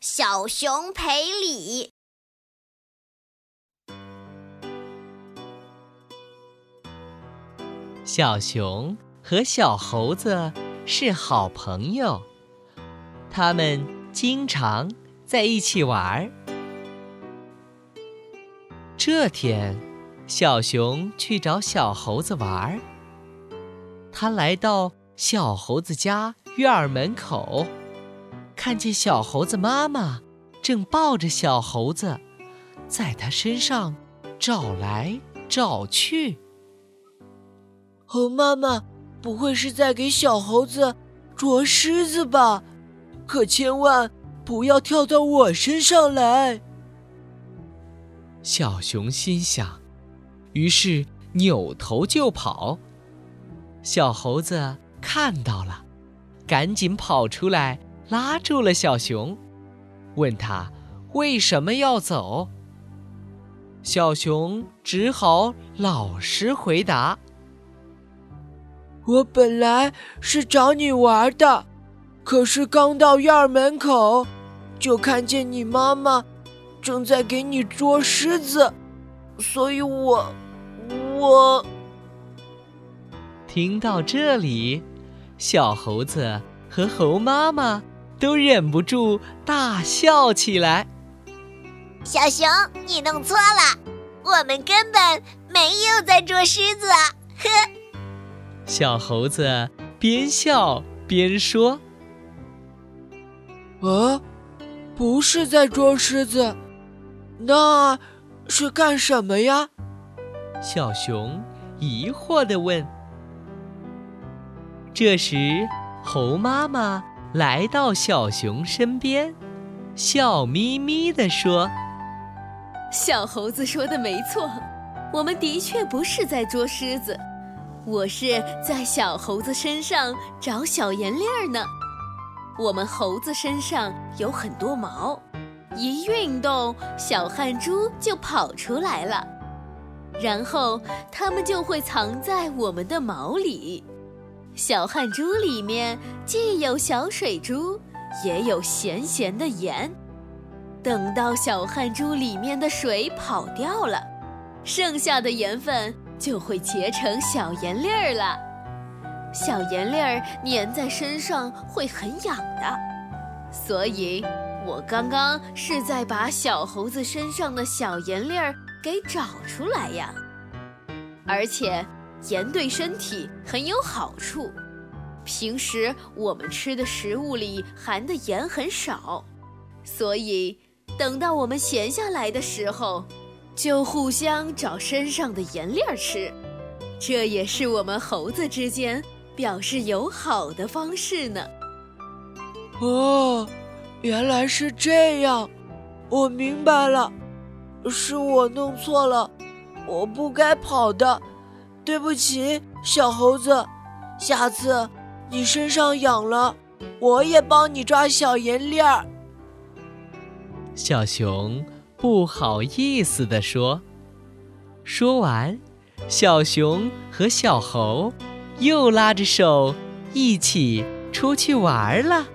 小熊赔礼。小熊和小猴子是好朋友，他们经常在一起玩儿。这天，小熊去找小猴子玩儿。他来到小猴子家院门口。看见小猴子妈妈正抱着小猴子，在它身上找来找去。猴妈妈不会是在给小猴子捉虱子吧？可千万不要跳到我身上来！小熊心想，于是扭头就跑。小猴子看到了，赶紧跑出来。拉住了小熊，问他为什么要走。小熊只好老实回答：“我本来是找你玩的，可是刚到院门口，就看见你妈妈正在给你捉狮子，所以我……我……”听到这里，小猴子和猴妈妈。都忍不住大笑起来。小熊，你弄错了，我们根本没有在捉狮子。呵，小猴子边笑边说：“啊，不是在捉狮子，那是干什么呀？”小熊疑惑地问。这时，猴妈妈。来到小熊身边，笑眯眯地说：“小猴子说的没错，我们的确不是在捉狮子，我是在小猴子身上找小盐粒儿呢。我们猴子身上有很多毛，一运动，小汗珠就跑出来了，然后它们就会藏在我们的毛里。”小汗珠里面既有小水珠，也有咸咸的盐。等到小汗珠里面的水跑掉了，剩下的盐分就会结成小盐粒儿了。小盐粒儿粘在身上会很痒的，所以我刚刚是在把小猴子身上的小盐粒儿给找出来呀，而且。盐对身体很有好处，平时我们吃的食物里含的盐很少，所以等到我们闲下来的时候，就互相找身上的盐粒儿吃，这也是我们猴子之间表示友好的方式呢。哦，原来是这样，我明白了，是我弄错了，我不该跑的。对不起，小猴子，下次你身上痒了，我也帮你抓小银粒儿。小熊不好意思地说。说完，小熊和小猴又拉着手一起出去玩了。